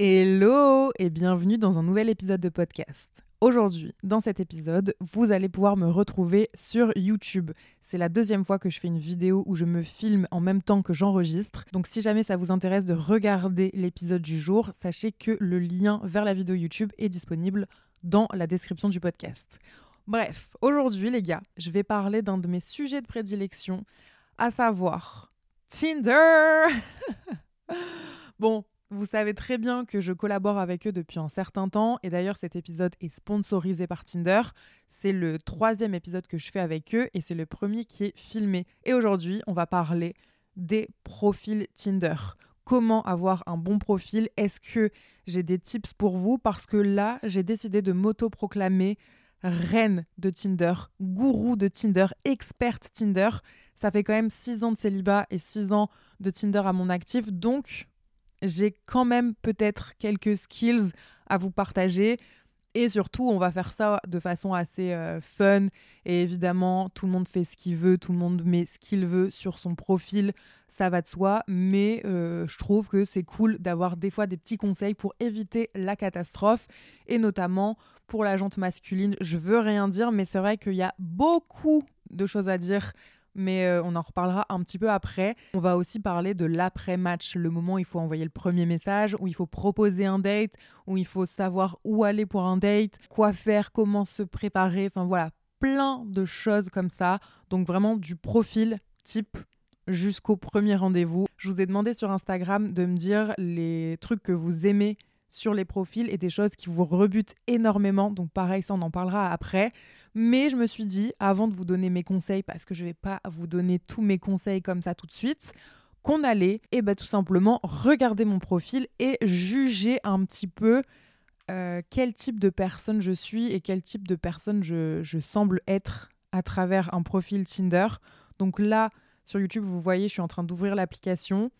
Hello et bienvenue dans un nouvel épisode de podcast. Aujourd'hui, dans cet épisode, vous allez pouvoir me retrouver sur YouTube. C'est la deuxième fois que je fais une vidéo où je me filme en même temps que j'enregistre. Donc si jamais ça vous intéresse de regarder l'épisode du jour, sachez que le lien vers la vidéo YouTube est disponible dans la description du podcast. Bref, aujourd'hui les gars, je vais parler d'un de mes sujets de prédilection, à savoir Tinder. bon, vous savez très bien que je collabore avec eux depuis un certain temps et d'ailleurs cet épisode est sponsorisé par Tinder. C'est le troisième épisode que je fais avec eux et c'est le premier qui est filmé. Et aujourd'hui, on va parler des profils Tinder. Comment avoir un bon profil? Est-ce que j'ai des tips pour vous? Parce que là, j'ai décidé de m'auto-proclamer reine de Tinder, gourou de Tinder, experte Tinder. Ça fait quand même six ans de célibat et six ans de Tinder à mon actif. Donc, j'ai quand même peut-être quelques skills à vous partager. Et surtout, on va faire ça de façon assez euh, fun. Et évidemment, tout le monde fait ce qu'il veut, tout le monde met ce qu'il veut sur son profil, ça va de soi. Mais euh, je trouve que c'est cool d'avoir des fois des petits conseils pour éviter la catastrophe. Et notamment pour la jante masculine, je veux rien dire, mais c'est vrai qu'il y a beaucoup de choses à dire mais euh, on en reparlera un petit peu après. On va aussi parler de l'après-match, le moment où il faut envoyer le premier message, où il faut proposer un date, où il faut savoir où aller pour un date, quoi faire, comment se préparer, enfin voilà, plein de choses comme ça. Donc vraiment du profil type jusqu'au premier rendez-vous. Je vous ai demandé sur Instagram de me dire les trucs que vous aimez sur les profils et des choses qui vous rebutent énormément. Donc pareil, ça on en parlera après. Mais je me suis dit, avant de vous donner mes conseils, parce que je ne vais pas vous donner tous mes conseils comme ça tout de suite, qu'on allait, et eh ben, tout simplement, regarder mon profil et juger un petit peu euh, quel type de personne je suis et quel type de personne je, je semble être à travers un profil Tinder. Donc là, sur YouTube, vous voyez, je suis en train d'ouvrir l'application.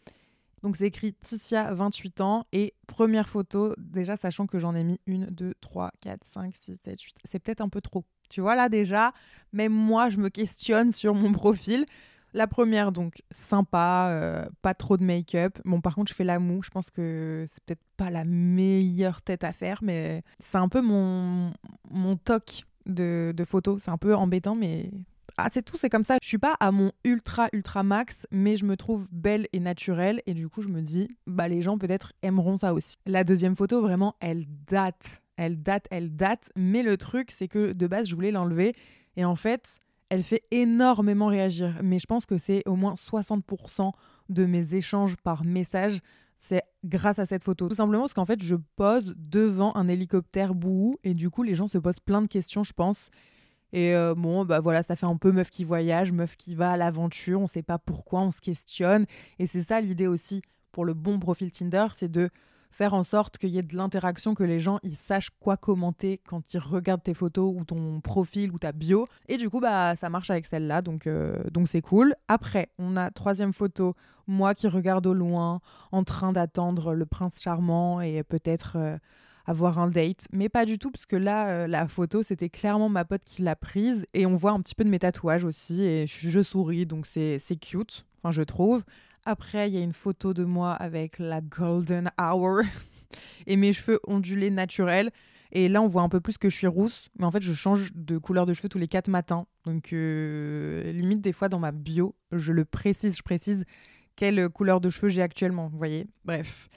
Donc c'est écrit Ticia, 28 ans. Et première photo, déjà sachant que j'en ai mis une, deux, trois, quatre, cinq, six, sept, huit. C'est peut-être un peu trop. Tu vois là déjà, même moi je me questionne sur mon profil. La première, donc sympa, euh, pas trop de make-up. Bon, par contre, je fais la moue. Je pense que c'est peut-être pas la meilleure tête à faire, mais c'est un peu mon, mon toc de, de photo. C'est un peu embêtant, mais ah, c'est tout, c'est comme ça. Je suis pas à mon ultra, ultra max, mais je me trouve belle et naturelle. Et du coup, je me dis, bah, les gens peut-être aimeront ça aussi. La deuxième photo, vraiment, elle date elle date, elle date. Mais le truc, c'est que de base, je voulais l'enlever. Et en fait, elle fait énormément réagir. Mais je pense que c'est au moins 60% de mes échanges par message. C'est grâce à cette photo. Tout simplement parce qu'en fait, je pose devant un hélicoptère bouhou. Et du coup, les gens se posent plein de questions, je pense. Et euh, bon, bah voilà, ça fait un peu meuf qui voyage, meuf qui va à l'aventure. On sait pas pourquoi, on se questionne. Et c'est ça l'idée aussi pour le bon profil Tinder, c'est de faire en sorte qu'il y ait de l'interaction, que les gens ils sachent quoi commenter quand ils regardent tes photos ou ton profil ou ta bio. Et du coup, bah ça marche avec celle-là, donc euh, donc c'est cool. Après, on a troisième photo, moi qui regarde au loin, en train d'attendre le prince charmant et peut-être euh, avoir un date, mais pas du tout parce que là, euh, la photo c'était clairement ma pote qui l'a prise et on voit un petit peu de mes tatouages aussi et je, souris donc c'est cute, enfin je trouve. Après, il y a une photo de moi avec la golden hour et mes cheveux ondulés naturels. Et là, on voit un peu plus que je suis rousse. Mais en fait, je change de couleur de cheveux tous les quatre matins. Donc, euh, limite, des fois, dans ma bio, je le précise, je précise quelle couleur de cheveux j'ai actuellement. Vous voyez Bref.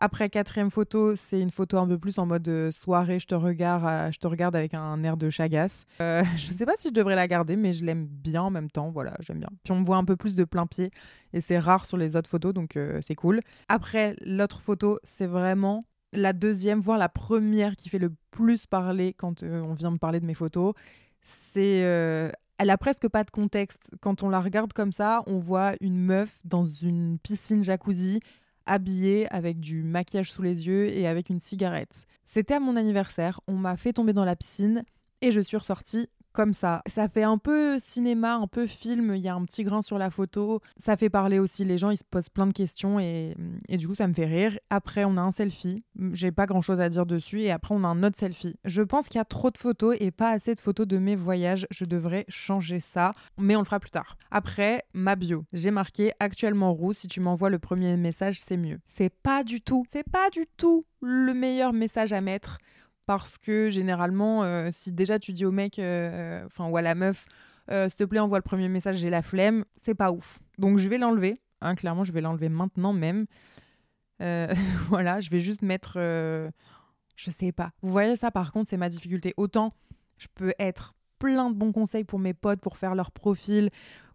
Après, quatrième photo, c'est une photo un peu plus en mode euh, soirée, je te regarde, euh, je te regarde avec un air de chagasse. Euh, je sais pas si je devrais la garder, mais je l'aime bien en même temps. Voilà, j'aime bien. Puis on me voit un peu plus de plein pied et c'est rare sur les autres photos, donc c'est cool. Après, l'autre photo, c'est vraiment la deuxième, voire la première qui fait le plus parler quand on vient me parler de mes photos. C'est elle a presque pas de contexte. Quand on la regarde comme ça, on voit une meuf dans une piscine jacuzzi habillée avec du maquillage sous les yeux et avec une cigarette. C'était à mon anniversaire, on m'a fait tomber dans la piscine et je suis ressortie comme ça. Ça fait un peu cinéma, un peu film, il y a un petit grain sur la photo. Ça fait parler aussi, les gens ils se posent plein de questions et, et du coup ça me fait rire. Après on a un selfie, j'ai pas grand chose à dire dessus et après on a un autre selfie. Je pense qu'il y a trop de photos et pas assez de photos de mes voyages, je devrais changer ça, mais on le fera plus tard. Après, ma bio, j'ai marqué actuellement roux, si tu m'envoies le premier message c'est mieux. C'est pas du tout, c'est pas du tout le meilleur message à mettre parce que généralement, euh, si déjà tu dis au mec, euh, enfin ou à la meuf, euh, s'il te plaît, envoie le premier message, j'ai la flemme, c'est pas ouf. Donc je vais l'enlever. Hein, clairement, je vais l'enlever maintenant même. voilà, je vais juste mettre, je sais pas. Vous voyez ça, par contre, c'est ma difficulté. Autant je peux être plein de bons conseils pour mes potes, pour faire leur profil,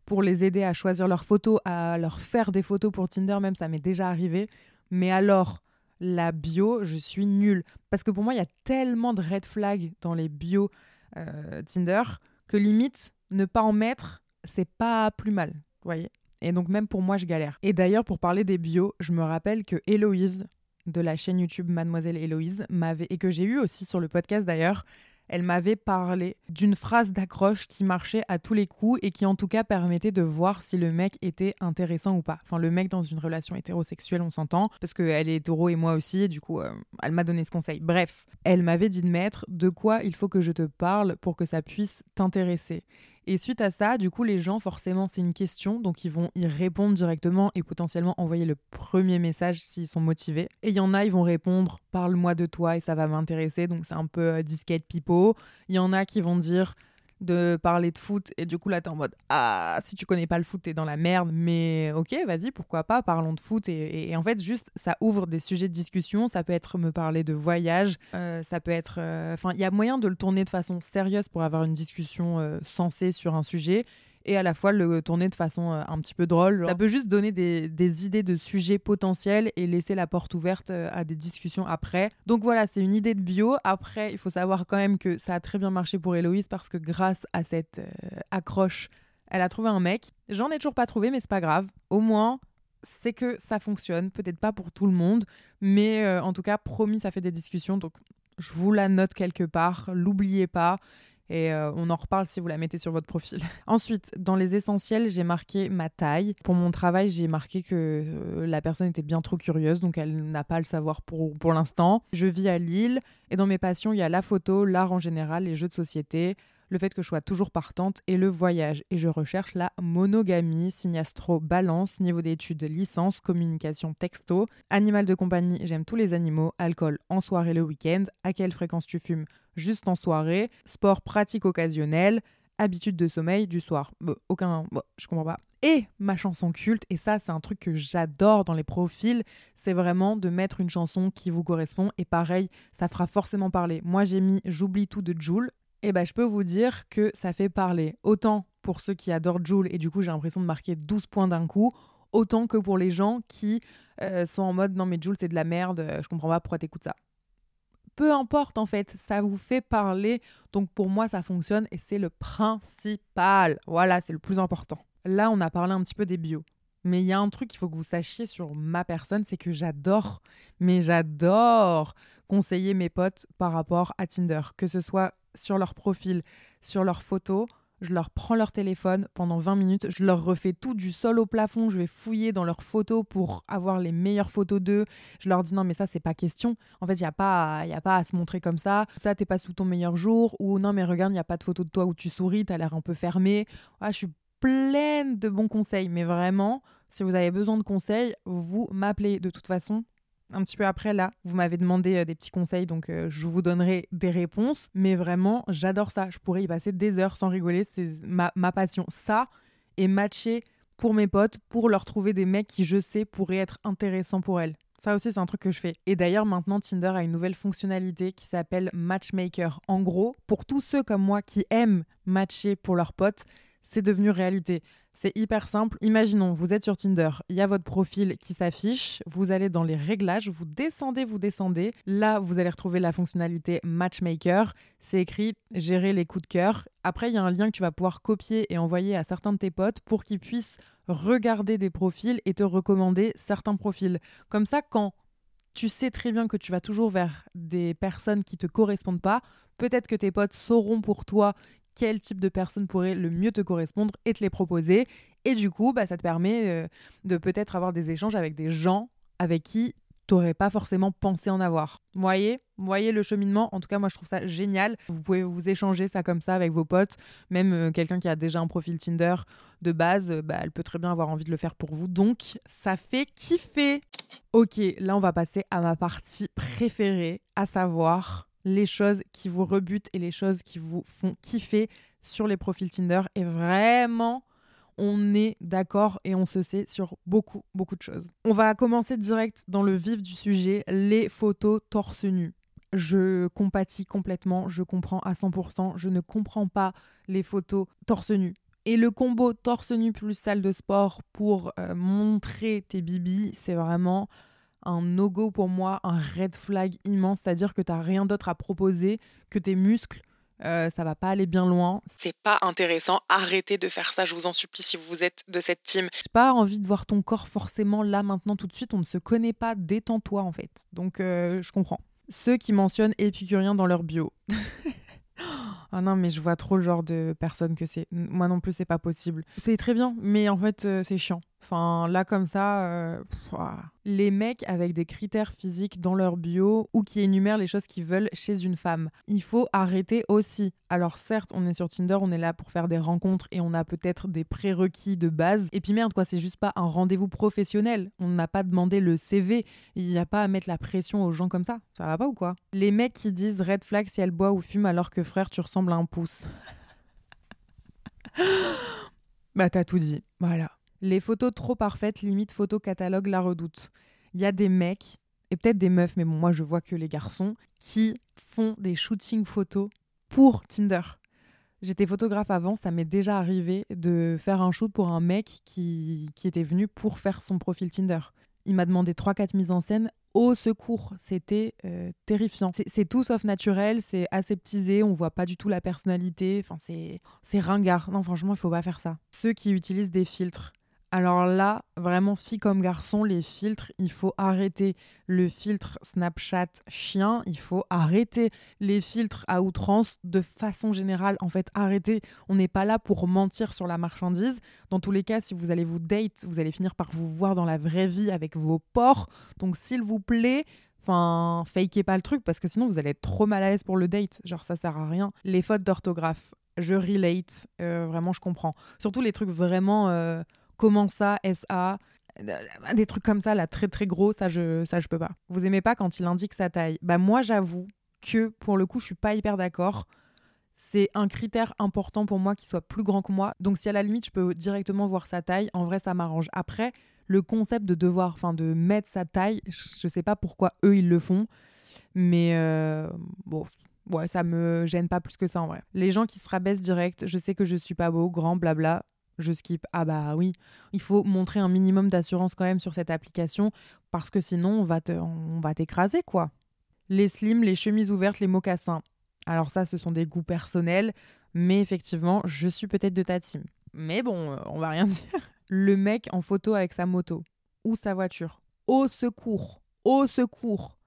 pour les aider à choisir leurs photos, à leur faire des photos pour Tinder, même ça m'est déjà arrivé. Mais alors, la bio, je suis nulle. Parce que pour moi, il y a tellement de red flags dans les bios euh, Tinder que limite, ne pas en mettre, c'est pas plus mal. Vous voyez Et donc, même pour moi, je galère. Et d'ailleurs, pour parler des bios, je me rappelle que Héloïse, de la chaîne YouTube Mademoiselle Héloïse, m'avait, et que j'ai eu aussi sur le podcast d'ailleurs, elle m'avait parlé d'une phrase d'accroche qui marchait à tous les coups et qui en tout cas permettait de voir si le mec était intéressant ou pas. Enfin, le mec dans une relation hétérosexuelle, on s'entend, parce qu'elle est hétéro et moi aussi, du coup, euh, elle m'a donné ce conseil. Bref, elle m'avait dit de mettre de quoi il faut que je te parle pour que ça puisse t'intéresser? Et suite à ça, du coup, les gens, forcément, c'est une question, donc ils vont y répondre directement et potentiellement envoyer le premier message s'ils sont motivés. Et il y en a, ils vont répondre Parle-moi de toi et ça va m'intéresser, donc c'est un peu euh, disquette pipeau. Il y en a qui vont dire de parler de foot et du coup là t'es en mode ah si tu connais pas le foot t'es dans la merde mais ok vas-y pourquoi pas parlons de foot. Et, en fait juste ça ouvre des sujets de discussion. Ça peut être me parler de voyage euh, ça peut être euh, enfin il y a moyen de le tourner de façon sérieuse pour avoir une discussion euh, sensée sur un sujet et à la fois le tourner de façon euh, un petit peu drôle. Ça peut juste donner des, des, idées de sujets potentiels et laisser la porte ouverte euh, à des discussions après. Donc voilà, c'est une idée de bio. Après, il faut savoir quand même que ça a très bien marché pour Héloïse parce que grâce à cette euh, accroche, elle a trouvé un mec. J'en ai toujours pas trouvé, mais c'est pas grave. Au moins, c'est que ça fonctionne. Peut-être pas pour tout le monde, mais en tout cas, promis, ça fait des discussions. Donc je vous la note quelque part. L'oubliez pas. Et euh, on en reparle si vous la mettez sur votre profil. Ensuite, dans les essentiels, j'ai marqué ma taille. Pour mon travail, j'ai marqué que euh, la personne était bien trop curieuse, donc elle n'a pas le savoir pour, pour l'instant. Je vis à Lille et dans mes passions, il y a la photo, l'art en général, les jeux de société, le fait que je sois toujours partante et le voyage. Et je recherche la monogamie, signe astro balance, niveau d'études licence, communication texto, animal de compagnie, j'aime tous les animaux, alcool en soirée le week-end, à quelle fréquence tu fumes? Juste en soirée, sport pratique occasionnel, habitude de sommeil du soir. aucun, je comprends pas. Et ma chanson culte, et ça c'est un truc que j'adore dans les profils, c'est vraiment de mettre une chanson qui vous correspond. Et pareil, ça fera forcément parler. Moi j'ai mis J'oublie tout de Joule. Et ben je peux vous dire que ça fait parler. Autant pour ceux qui adorent Joule, et du coup j'ai l'impression de marquer 12 points d'un coup, autant que pour les gens qui euh, sont en mode non mais Joule c'est de la merde, euh, je comprends pas pourquoi t'écoutes ça peu importe en fait, ça vous fait parler. Donc pour moi, ça fonctionne et c'est le principal. Voilà, c'est le plus important. Là, on a parlé un petit peu des bios. Mais il y a un truc qu'il faut que vous sachiez sur ma personne, c'est que j'adore, mais j'adore conseiller mes potes par rapport à Tinder, que ce soit sur leur profil, sur leurs photos, je leur prends leur téléphone pendant 20 minutes, je leur refais tout du sol au plafond, je vais fouiller dans leurs photos pour avoir les meilleures photos d'eux. Je leur dis non mais ça c'est pas question. En fait, il y a pas y a pas à se montrer comme ça. Ça t'es pas sous ton meilleur jour ou non mais regarde, il y a pas de photo de toi où tu souris, t'as l'air un peu fermé. Ah, je suis pleine de bons conseils mais vraiment, si vous avez besoin de conseils, vous m'appelez de toute façon un petit peu après, là, vous m'avez demandé euh, des petits conseils, donc euh, je vous donnerai des réponses. Mais vraiment, j'adore ça. Je pourrais y passer des heures sans rigoler. C'est ma, ma passion. Ça et matcher pour mes potes, pour leur trouver des mecs qui, je sais, pourraient être intéressants pour elles. Ça aussi, c'est un truc que je fais. Et d'ailleurs, maintenant, Tinder a une nouvelle fonctionnalité qui s'appelle Matchmaker. En gros, pour tous ceux comme moi qui aiment matcher pour leurs potes, c'est devenu réalité. C'est hyper simple. Imaginons, vous êtes sur Tinder, il y a votre profil qui s'affiche, vous allez dans les réglages, vous descendez, vous descendez. Là, vous allez retrouver la fonctionnalité Matchmaker. C'est écrit gérer les coups de cœur. Après, il y a un lien que tu vas pouvoir copier et envoyer à certains de tes potes pour qu'ils puissent regarder des profils et te recommander certains profils. Comme ça, quand tu sais très bien que tu vas toujours vers des personnes qui te correspondent pas, peut-être que tes potes sauront pour toi quel type de personne pourrait le mieux te correspondre et te les proposer. Et du coup, bah, ça te permet euh, de peut-être avoir des échanges avec des gens avec qui t'aurais pas forcément pensé en avoir. Voyez? Voyez le cheminement? En tout cas, moi, je trouve ça génial. Vous pouvez vous échanger ça comme ça avec vos potes. Même euh, quelqu'un qui a déjà un profil Tinder de base, euh, bah, elle peut très bien avoir envie de le faire pour vous. Donc, ça fait kiffer Ok, là, on va passer à ma partie préférée, à savoir les choses qui vous rebutent et les choses qui vous font kiffer sur les profils Tinder. Et vraiment on est d'accord et on se sait sur beaucoup, beaucoup de choses. On va commencer direct dans le vif du sujet, les photos torse nu. Je compatis complètement, je comprends à 100%, je ne comprends pas les photos torse nu. Et le combo torse nu plus salle de sport pour euh, montrer tes bibis, c'est vraiment un no-go pour moi, un red flag immense, c'est-à-dire que tu n'as rien d'autre à proposer que tes muscles, euh, ça va pas aller bien loin. C'est pas intéressant. Arrêtez de faire ça, je vous en supplie, si vous êtes de cette team. J'ai pas envie de voir ton corps forcément là, maintenant, tout de suite. On ne se connaît pas. Détends-toi, en fait. Donc, euh, je comprends. Ceux qui mentionnent épicurien dans leur bio. Ah non, mais je vois trop le genre de personne que c'est. Moi non plus, c'est pas possible. C'est très bien, mais en fait, euh, c'est chiant. Enfin, là, comme ça, euh, les mecs avec des critères physiques dans leur bio ou qui énumèrent les choses qu'ils veulent chez une femme. Il faut arrêter aussi. Alors, certes, on est sur Tinder, on est là pour faire des rencontres et on a peut-être des prérequis de base. Et puis merde, quoi, c'est juste pas un rendez-vous professionnel. On n'a pas demandé le CV. Il n'y a pas à mettre la pression aux gens comme ça. Ça va pas ou quoi? Les mecs qui disent red flag si elle boit ou fume alors que frère, tu ressembles à un pouce. bah, t'as tout dit. Voilà. Les photos trop parfaites, limite photo catalogue, la redoute. Il y a des mecs, et peut-être des meufs, mais bon, moi je vois que les garçons, qui font des shootings photos pour Tinder. J'étais photographe avant, ça m'est déjà arrivé de faire un shoot pour un mec qui, qui était venu pour faire son profil Tinder. Il m'a demandé 3-4 mises en scène. Au secours, c'était euh, terrifiant. C'est tout sauf naturel, c'est aseptisé, on voit pas du tout la personnalité, enfin c'est ringard. Non, franchement, il faut pas faire ça. Ceux qui utilisent des filtres, alors là, vraiment, fille comme garçon, les filtres, il faut arrêter. Le filtre Snapchat chien, il faut arrêter. Les filtres à outrance, de façon générale, en fait, arrêtez. On n'est pas là pour mentir sur la marchandise. Dans tous les cas, si vous allez vous date, vous allez finir par vous voir dans la vraie vie avec vos porcs. Donc, s'il vous plaît, Enfin, fakez pas le truc parce que sinon vous allez être trop mal à l'aise pour le date. Genre, ça sert à rien. Les fautes d'orthographe, je relate. Euh, vraiment, je comprends. Surtout les trucs vraiment. Euh, Comment ça, SA des trucs comme ça, là, très très gros, ça je, ça je peux pas. Vous aimez pas quand il indique sa taille Bah moi j'avoue que pour le coup je suis pas hyper d'accord. C'est un critère important pour moi qu'il soit plus grand que moi. Donc si à la limite je peux directement voir sa taille, en vrai ça m'arrange. Après, le concept de devoir, enfin de mettre sa taille, je sais pas pourquoi eux ils le font, mais euh, bon, ouais, ça me gêne pas plus que ça en vrai. Les gens qui se rabaissent direct, je sais que je suis pas beau, grand, blabla, je skip. Ah bah oui, il faut montrer un minimum d'assurance quand même sur cette application parce que sinon on va te, on va t'écraser quoi. Les slims, les chemises ouvertes, les mocassins. Alors ça, ce sont des goûts personnels, mais effectivement, je suis peut-être de ta team. Mais bon, euh, on va rien dire. Le mec en photo avec sa moto ou sa voiture. Au secours, au secours.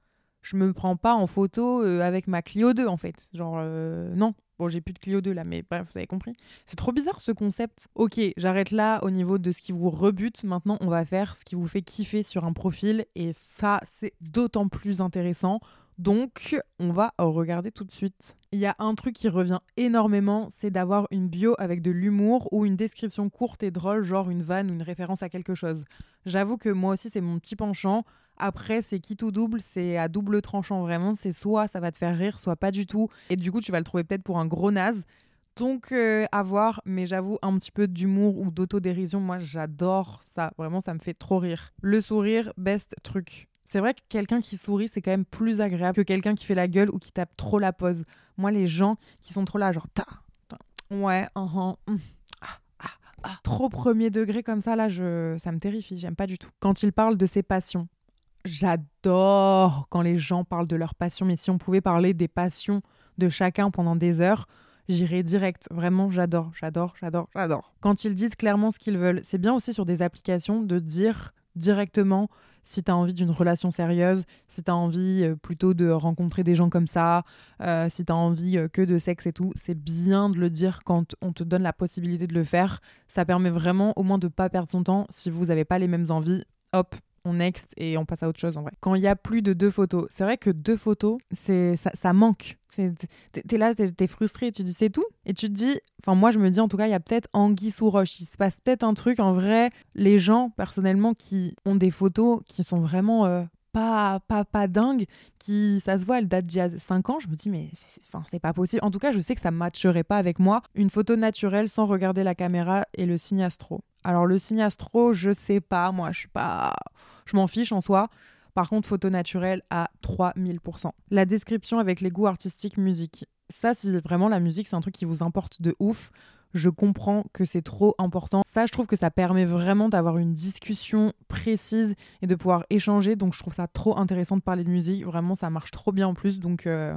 Je me prends pas en photo euh, avec ma Clio 2 en fait. Genre euh, non, Bon, j'ai plus de Clio 2 là, mais bref, vous avez compris. C'est trop bizarre ce concept. Ok, j'arrête là au niveau de ce qui vous rebute. Maintenant, on va faire ce qui vous fait kiffer sur un profil. Et ça, c'est d'autant plus intéressant. Donc, on va regarder tout de suite. Il y a un truc qui revient énormément, c'est d'avoir une bio avec de l'humour ou une description courte et drôle, genre une vanne ou une référence à quelque chose. J'avoue que moi aussi, c'est mon petit penchant. Après, c'est qui tout double, c'est à double tranchant vraiment. C'est soit ça va te faire rire, soit pas du tout. Et du coup, tu vas le trouver peut-être pour un gros naze. Donc, euh, à voir, mais j'avoue, un petit peu d'humour ou d'autodérision, moi j'adore ça. Vraiment, ça me fait trop rire. Le sourire, best truc. C'est vrai que quelqu'un qui sourit, c'est quand même plus agréable que quelqu'un qui fait la gueule ou qui tape trop la pose. Moi, les gens qui sont trop là, genre, ta, ouais, uh -huh, ah, ah, ah. trop premier degré comme ça, là, je, ça me terrifie, j'aime pas du tout. Quand il parle de ses passions, J'adore quand les gens parlent de leur passion, mais si on pouvait parler des passions de chacun pendant des heures, j'irais direct. Vraiment, j'adore, j'adore, j'adore, j'adore. Quand ils disent clairement ce qu'ils veulent, c'est bien aussi sur des applications de dire directement si tu as envie d'une relation sérieuse, si tu as envie euh, plutôt de rencontrer des gens comme ça, euh, si tu as envie que de sexe et tout, c'est bien de le dire quand on te donne la possibilité de le faire. Ça permet vraiment au moins de pas perdre son temps si vous n'avez pas les mêmes envies. Hop, on next et on passe à autre chose en vrai. Quand il y a plus de deux photos, c'est vrai que deux photos, c'est ça, ça manque. T'es là, t'es frustré, tu dis c'est tout. Et tu te dis, enfin moi je me dis en tout cas, il y a peut-être anguille sous roche. Il se passe peut-être un truc en vrai. Les gens personnellement qui ont des photos qui sont vraiment euh, pas, pas, pas qui, ça se voit, elle date d'il y a 5 ans. Je me dis, mais c'est pas possible. En tout cas, je sais que ça matcherait pas avec moi. Une photo naturelle sans regarder la caméra et le signe astro. Alors, le signe astro, je sais pas. Moi, je suis pas je m'en fiche en soi. Par contre, photo naturelle à 3000%. La description avec les goûts artistiques musique. Ça, si vraiment la musique, c'est un truc qui vous importe de ouf, je comprends que c'est trop important. Ça, je trouve que ça permet vraiment d'avoir une discussion précise et de pouvoir échanger. Donc, je trouve ça trop intéressant de parler de musique. Vraiment, ça marche trop bien en plus. Donc, euh,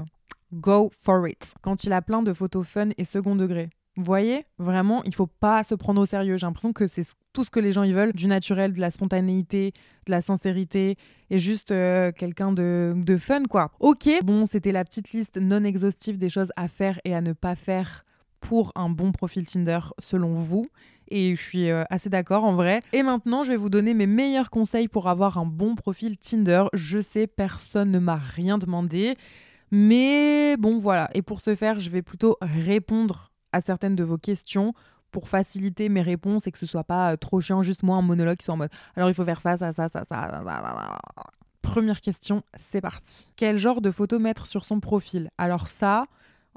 go for it. Quand il a plein de photos fun et second degré. Vous voyez, vraiment, il faut pas se prendre au sérieux. J'ai l'impression que c'est tout ce que les gens ils veulent, du naturel, de la spontanéité, de la sincérité et juste euh, quelqu'un de, de fun quoi. Ok, bon, c'était la petite liste non exhaustive des choses à faire et à ne pas faire pour un bon profil Tinder selon vous. Et je suis euh, assez d'accord en vrai. Et maintenant, je vais vous donner mes meilleurs conseils pour avoir un bon profil Tinder. Je sais, personne ne m'a rien demandé. Mais bon, voilà. Et pour ce faire, je vais plutôt répondre à certaines de vos questions pour faciliter mes réponses et que ce soit pas euh, trop chiant, juste moi un monologue qui soit en mode alors il faut faire ça, ça, ça, ça, ça. ça, Première question, c'est parti. Quel genre de photo mettre sur son profil? Alors ça,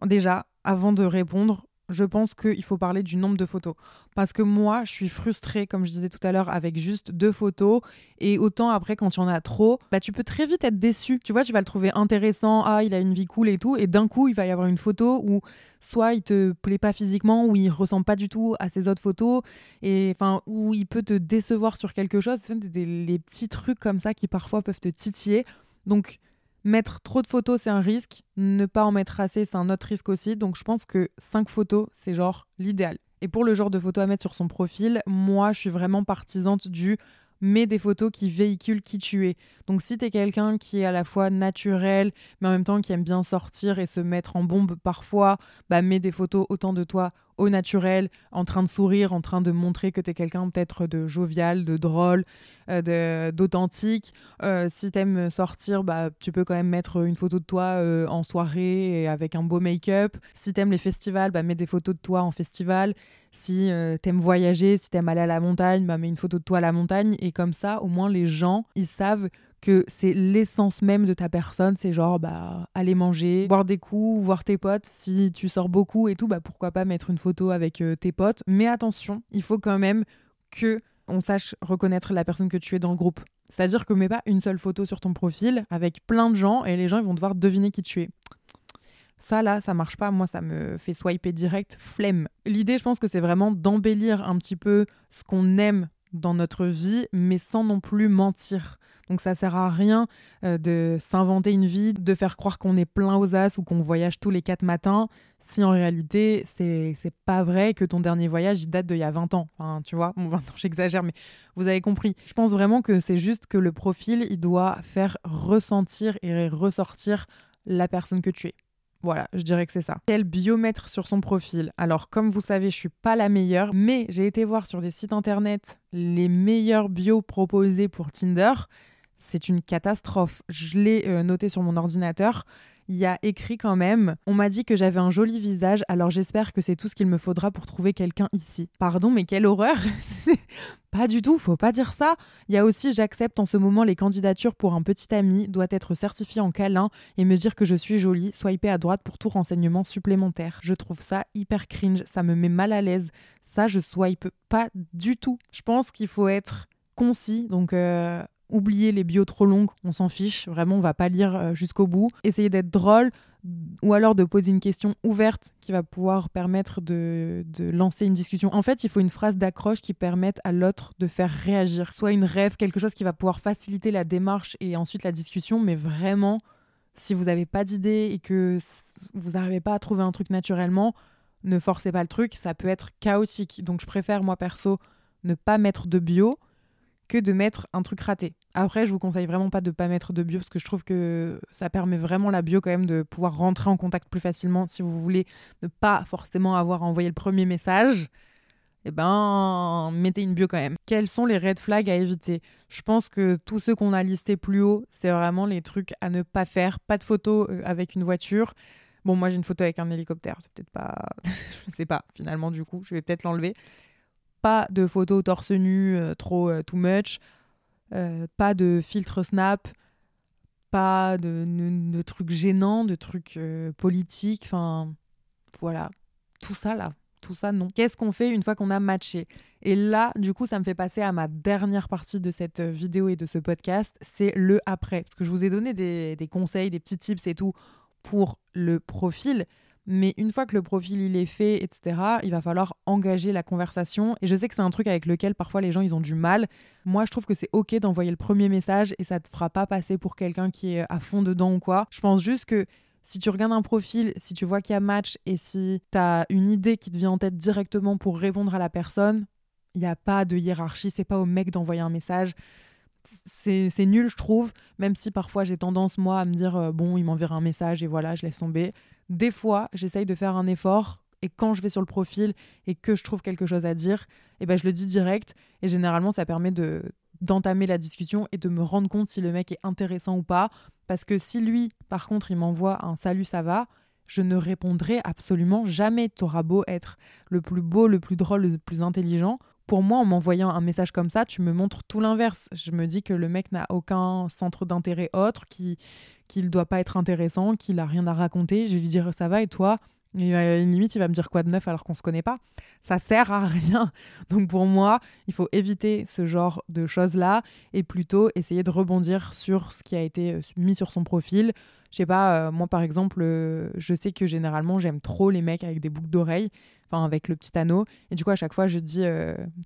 déjà, avant de répondre, je pense qu'il faut parler du nombre de photos. Parce que moi, je suis frustrée, comme je disais tout à l'heure, avec juste deux photos. Et autant après, quand il y en a trop, bah, tu peux très vite être déçu. Tu vois, tu vas le trouver intéressant. Ah, il a une vie cool et tout. Et d'un coup, il va y avoir une photo où soit il te plaît pas physiquement, ou il ressemble pas du tout à ses autres photos. Et enfin, où il peut te décevoir sur quelque chose. C'est des, les petits trucs comme ça qui parfois peuvent te titiller. Donc, Mettre trop de photos, c'est un risque. Ne pas en mettre assez, c'est un autre risque aussi. Donc je pense que 5 photos, c'est genre l'idéal. Et pour le genre de photos à mettre sur son profil, moi, je suis vraiment partisante du mais des photos qui véhiculent qui tu es. Donc si tu quelqu'un qui est à la fois naturel, mais en même temps qui aime bien sortir et se mettre en bombe parfois, bah mets des photos autant de toi au naturel, en train de sourire, en train de montrer que tu es quelqu'un peut-être de jovial, de drôle, euh, d'authentique. Euh, si tu aimes sortir, bah, tu peux quand même mettre une photo de toi euh, en soirée et avec un beau make-up. Si tu aimes les festivals, bah, mets des photos de toi en festival. Si tu aimes voyager, si tu aimes aller à la montagne, bah, mets une photo de toi à la montagne. Et comme ça, au moins, les gens, ils savent que c'est l'essence même de ta personne, c'est genre bah aller manger, boire des coups, voir tes potes, si tu sors beaucoup et tout, bah pourquoi pas mettre une photo avec euh, tes potes, mais attention, il faut quand même que on sache reconnaître la personne que tu es dans le groupe. C'est-à-dire que mets pas une seule photo sur ton profil avec plein de gens et les gens vont devoir deviner qui tu es. Ça là, ça marche pas. Moi, ça me fait swiper direct, flemme. L'idée, je pense que c'est vraiment d'embellir un petit peu ce qu'on aime dans notre vie, mais sans non plus mentir. Donc ça sert à rien euh, de s'inventer une vie, de faire croire qu'on est plein aux as ou qu'on voyage tous les quatre matins, si en réalité c'est pas vrai que ton dernier voyage date d'il y a 20 ans. Tu vois, bon 20 ans j'exagère, mais vous avez compris. Je pense vraiment que c'est juste que le profil il doit faire ressentir et ressortir la personne que tu es. Voilà, je dirais que c'est ça. Quel biomètre sur son profil? Alors, comme vous savez, je suis pas la meilleure, mais j'ai été voir sur des sites internet les meilleurs bios proposés pour Tinder c'est une catastrophe. Je l'ai euh, noté sur mon ordinateur. Il y a écrit quand même On m'a dit que j'avais un joli visage, alors j'espère que c'est tout ce qu'il me faudra pour trouver quelqu'un ici. Pardon, mais quelle horreur Pas du tout, faut pas dire ça. Il y a aussi J'accepte en ce moment les candidatures pour un petit ami, doit être certifié en câlin et me dire que je suis jolie, swiper à droite pour tout renseignement supplémentaire. Je trouve ça hyper cringe, ça me met mal à l'aise. Ça, je swipe pas du tout. Je pense qu'il faut être concis, donc euh, oublier les bios trop longues, on s'en fiche, vraiment on va pas lire euh, jusqu'au bout. Essayer d'être drôle ou alors de poser une question ouverte qui va pouvoir permettre de, lancer une discussion. En fait, il faut une phrase d'accroche qui permette à l'autre de faire réagir, soit une rêve, quelque chose qui va pouvoir faciliter la démarche et ensuite la discussion, mais vraiment, si vous n'avez pas d'idée et que vous n'arrivez pas à trouver un truc naturellement, ne forcez pas le truc, ça peut être chaotique. Donc je préfère, moi perso, ne pas mettre de bio que de mettre un truc raté. Après, je vous conseille vraiment pas de pas mettre de bio parce que je trouve que ça permet vraiment la bio quand même de pouvoir rentrer en contact plus facilement si vous voulez ne pas forcément avoir envoyé le premier message. Eh ben, mettez une bio quand même. Quels sont les red flags à éviter? Je pense que tous ceux qu'on a listés plus haut, c'est vraiment les trucs à ne pas faire. Pas de photos euh, avec une voiture. Bon, moi j'ai une photo avec un hélicoptère, c'est peut-être pas. je sais pas, finalement, du coup, je vais peut-être l'enlever. Pas de photos torse nu, euh, trop euh, too much. pas de filtre snap. Pas de, trucs gênants, de trucs politiques. Enfin, voilà. Tout ça là, tout ça, non. Qu'est-ce qu'on fait une fois qu'on a matché? Et là, du coup, ça me fait passer à ma dernière partie de cette euh, vidéo et de ce podcast, c'est le après. Parce que je vous ai donné des, conseils, des petits tips et tout pour le profil. Mais une fois que le profil il est fait, etc., il va falloir engager la conversation. Et je sais que c'est un truc avec lequel parfois les gens ils ont du mal. Moi, je trouve que c'est ok d'envoyer le premier message et ça te fera pas passer pour quelqu'un qui est à fond dedans ou quoi. Je pense juste que si tu regardes un profil, si tu vois qu'il y a match et si tu as une idée qui te vient en tête directement pour répondre à la personne, il n'y a pas de hiérarchie, c'est pas au mec d'envoyer un message. C'est nul, je trouve, même si parfois j'ai tendance, moi, à me dire, euh, bon, il m'enverra un message et voilà, je laisse tomber. Des fois, j'essaye de faire un effort et quand je vais sur le profil et que je trouve quelque chose à dire, eh ben, je le dis direct et généralement, ça permet de d'entamer la discussion et de me rendre compte si le mec est intéressant ou pas parce que si lui, par contre, il m'envoie un salut, ça va, je ne répondrai absolument jamais. T'auras beau être le plus beau, le plus drôle, le plus intelligent. Pour moi, en m'envoyant un message comme ça, tu me montres tout l'inverse. Je me dis que le mec n'a aucun centre d'intérêt autre, qu'il ne doit pas être intéressant, qu'il n'a rien à raconter. Je vais lui dire ça va et toi? À une limite, il va me dire quoi de neuf alors qu'on se connaît pas? Ça sert à rien. Donc pour moi, il faut éviter ce genre de choses-là et plutôt essayer de rebondir sur ce qui a été euh, mis sur son profil. Je sais pas, euh, moi par exemple, euh, je sais que généralement j'aime trop les mecs avec des boucles d'oreilles, avec le petit anneau. Et du coup, à chaque fois, je dis,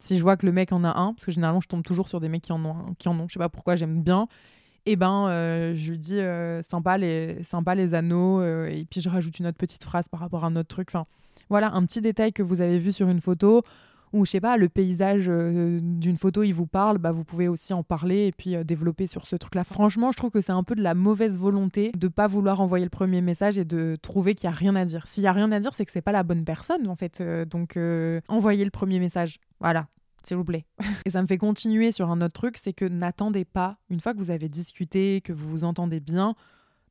si je vois que le mec en a un, parce que généralement je tombe toujours sur des mecs qui en ont, qui en ont je sais pas pourquoi, j'aime bien et eh ben euh, je lui dis euh, sympa les sympa anneaux euh, et puis je rajoute une autre petite phrase par rapport à un autre truc enfin voilà un petit détail que vous avez vu sur une photo ou je sais pas le paysage d'une photo il vous parle bah vous pouvez aussi en parler et puis développer sur ce truc là franchement je trouve que c'est un peu de la mauvaise volonté de pas vouloir envoyer le premier message et de trouver qu'il y a rien à dire s'il y a rien à dire c'est que c'est pas la bonne personne en fait donc envoyez le premier message voilà s'il vous plaît. Et ça me fait continuer sur un autre truc, c'est que n'attendez pas, une fois que vous avez discuté, que vous vous entendez bien,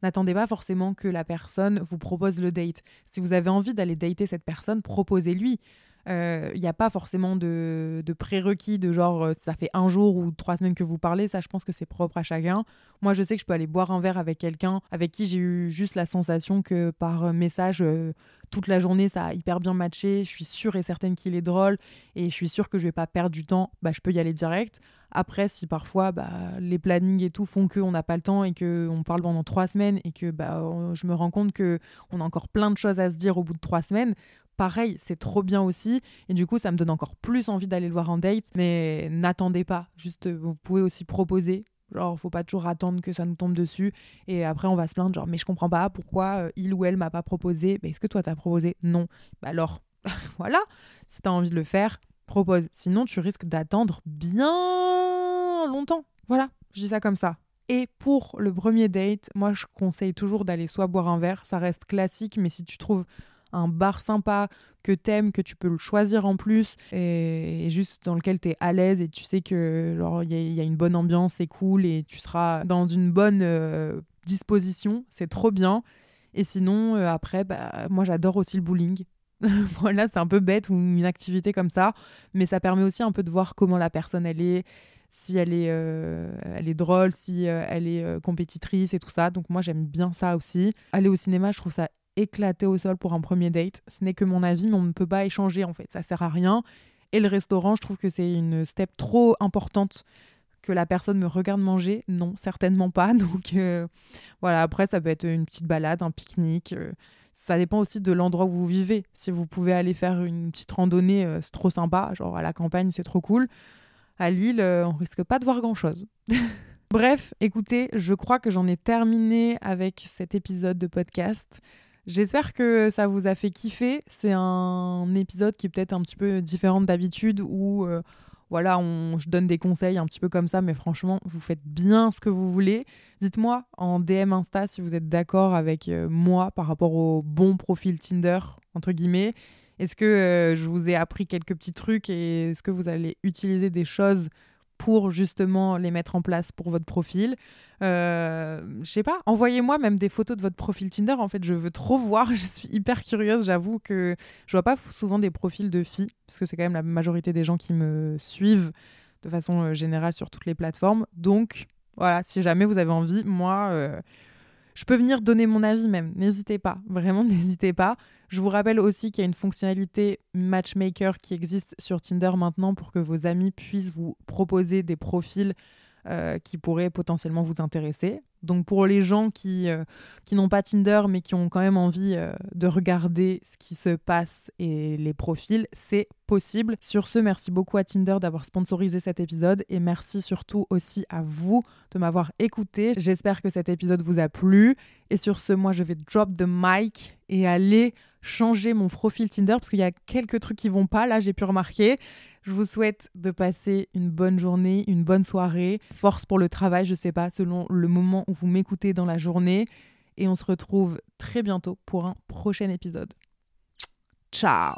n'attendez pas forcément que la personne vous propose le date. Si vous avez envie d'aller dater cette personne, proposez-lui. Il euh, n'y a pas forcément de, prérequis de genre euh, ça fait un jour ou trois semaines que vous parlez, ça je pense que c'est propre à chacun. Moi je sais que je peux aller boire un verre avec quelqu'un avec qui j'ai eu juste la sensation que par message euh, toute la journée ça a hyper bien matché, je suis sûre et certaine qu'il est drôle et je suis sûre que je vais pas perdre du temps, bah, je peux y aller direct. Après si parfois bah, les plannings et tout font qu'on n'a pas le temps et qu'on parle pendant trois semaines et que bah, je me rends compte qu'on a encore plein de choses à se dire au bout de trois semaines, pareil, c'est trop bien aussi. Et du coup, ça me donne encore plus envie d'aller le voir en date. Mais n'attendez pas. Juste, vous pouvez aussi proposer. Genre, faut pas toujours attendre que ça nous tombe dessus. Et après, on va se plaindre, genre, mais je comprends pas pourquoi euh, il ou elle m'a pas proposé. Mais est-ce que toi, t'as proposé? Non. Bah alors, voilà. Si t'as envie de le faire, propose. Sinon, tu risques d'attendre bien longtemps. Voilà, je dis ça comme ça. Et pour le premier date, moi je conseille toujours d'aller soit boire un verre, ça reste classique, mais si tu trouves un bar sympa que t'aimes, que tu peux le choisir en plus et, juste dans lequel tu es à l'aise et tu sais que il y, a une bonne ambiance, c'est cool et tu seras dans une bonne euh, disposition, c'est trop bien. Et sinon, euh, après, bah, moi j'adore aussi le bowling. voilà, c'est un peu bête ou une activité comme ça, mais ça permet aussi un peu de voir comment la personne elle est, si elle est, euh, elle est drôle, si elle est compétitrice et tout ça. Donc moi j'aime bien ça aussi. Aller au cinéma, je trouve ça éclaté au sol pour un premier date. Ce n'est que mon avis, mais on ne peut pas échanger en fait. Ça sert à rien. Et le restaurant, je trouve que c'est une step trop importante que la personne me regarde manger. Non, certainement pas. Donc euh, voilà, après, ça peut être une petite balade, un pique-nique. Euh, ça dépend aussi de l'endroit où vous vivez. Si vous pouvez aller faire une petite randonnée, euh, c'est trop sympa. Genre à la campagne, c'est trop cool. À Lille, on risque pas de voir grand-chose. Bref, écoutez, je crois que j'en ai terminé avec cet épisode de podcast. J'espère que ça vous a fait kiffer. C'est un épisode qui est peut-être un petit peu différent d'habitude où euh, voilà, on, je donne des conseils un petit peu comme ça, mais franchement, vous faites bien ce que vous voulez. Dites-moi en DM Insta si vous êtes d'accord avec euh, moi par rapport au bon profil Tinder, entre guillemets. Est-ce que euh, je vous ai appris quelques petits trucs et est-ce que vous allez utiliser des choses pour justement les mettre en place pour votre profil. Euh, je sais pas, envoyez-moi même des photos de votre profil Tinder. En fait, je veux trop voir. Je suis hyper curieuse. J'avoue que je vois pas souvent des profils de filles, parce que c'est quand même la majorité des gens qui me suivent de façon euh, générale sur toutes les plateformes. Donc voilà, si jamais vous avez envie, moi, euh, je peux venir donner mon avis même. N'hésitez pas, vraiment n'hésitez pas. Je vous rappelle aussi qu'il y a une fonctionnalité matchmaker qui existe sur Tinder maintenant pour que vos amis puissent vous proposer des profils euh, qui pourraient potentiellement vous intéresser. Donc pour les gens qui, euh, qui n'ont pas Tinder mais qui ont quand même envie euh, de regarder ce qui se passe et les profils, c'est possible. Sur ce, merci beaucoup à Tinder d'avoir sponsorisé cet épisode et merci surtout aussi à vous de m'avoir écouté. J'espère que cet épisode vous a plu. Et sur ce, moi je vais drop the mic et aller changer mon profil Tinder parce qu'il y a quelques trucs qui vont pas là, j'ai pu remarquer. Je vous souhaite de passer une bonne journée, une bonne soirée. Force pour le travail, je sais pas, selon le moment où vous m'écoutez dans la journée. Et on se retrouve très bientôt pour un prochain épisode. Ciao